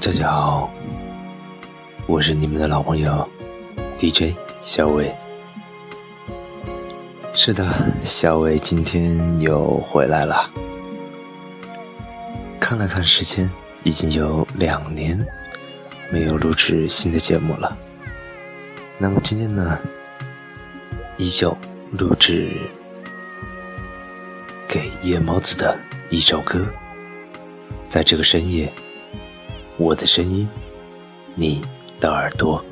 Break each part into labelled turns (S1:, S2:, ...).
S1: 大家好，我是你们的老朋友 DJ 小伟。是的，小伟今天又回来了。看了看时间，已经有两年没有录制新的节目了。那么今天呢，依旧录制给夜猫子的一首歌，在这个深夜。我的声音，你的耳朵。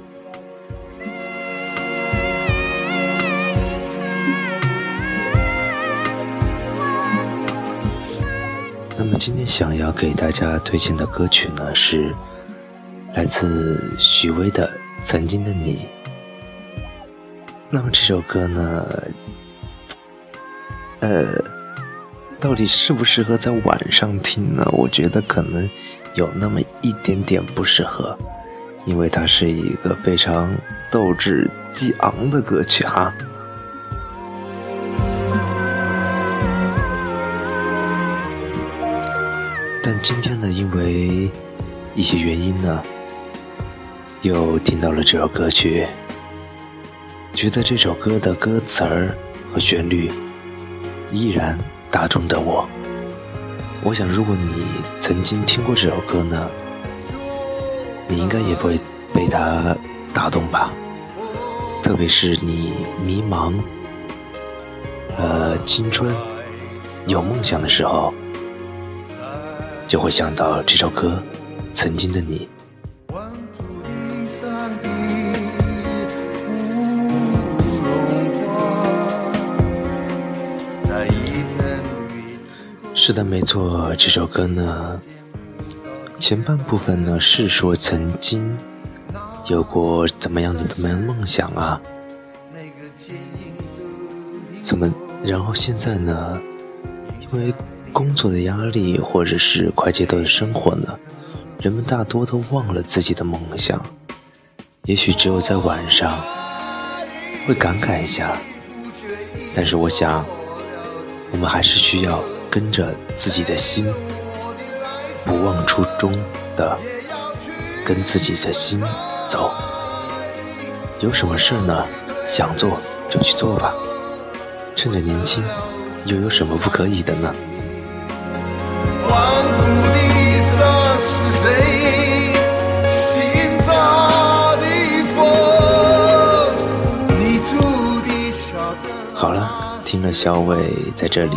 S1: 那么今天想要给大家推荐的歌曲呢，是来自许巍的《曾经的你》。那么这首歌呢，呃，到底适不适合在晚上听呢？我觉得可能。有那么一点点不适合，因为它是一个非常斗志激昂的歌曲哈。但今天呢，因为一些原因呢，又听到了这首歌曲，觉得这首歌的歌词儿和旋律依然打动的我。我想，如果你曾经听过这首歌呢，你应该也不会被它打动吧。特别是你迷茫、呃青春、有梦想的时候，就会想到这首歌《曾经的你》。是的，没错，这首歌呢，前半部分呢是说曾经有过怎么样的怎么样梦想啊，怎么，然后现在呢，因为工作的压力或者是快节奏的生活呢，人们大多都忘了自己的梦想，也许只有在晚上会感慨一下，但是我想，我们还是需要。跟着自己的心，不忘初衷的跟自己的心走。有什么事呢？想做就去做吧。趁着年轻，又有什么不可以的呢？听了小伟在这里。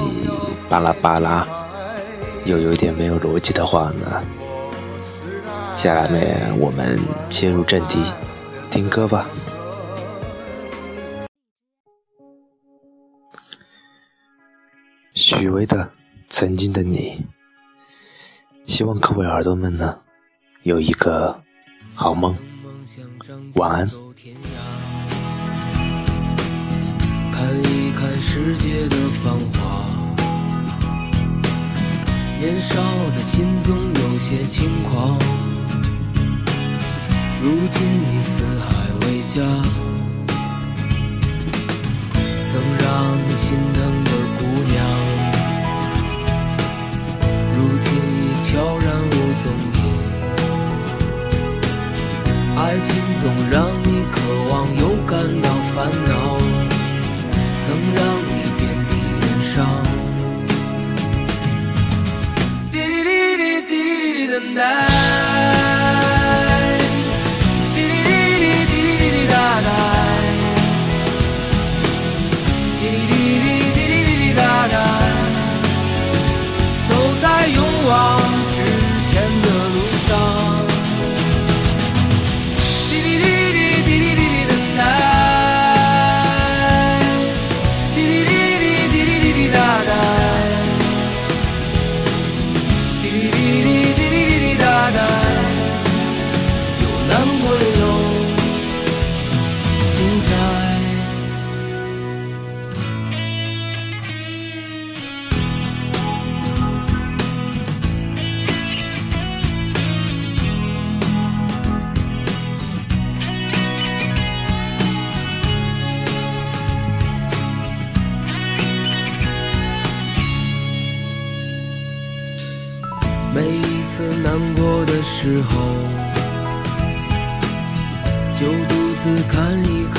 S1: 巴拉巴拉，又有点没有逻辑的话呢。下面我们切入正题，听歌吧。许巍的《曾经的你》，希望各位耳朵们呢有一个好梦，晚安。世界的繁华。年少的心总有些轻狂，如今你四海为家，曾让你心的
S2: 时候，就独自看一看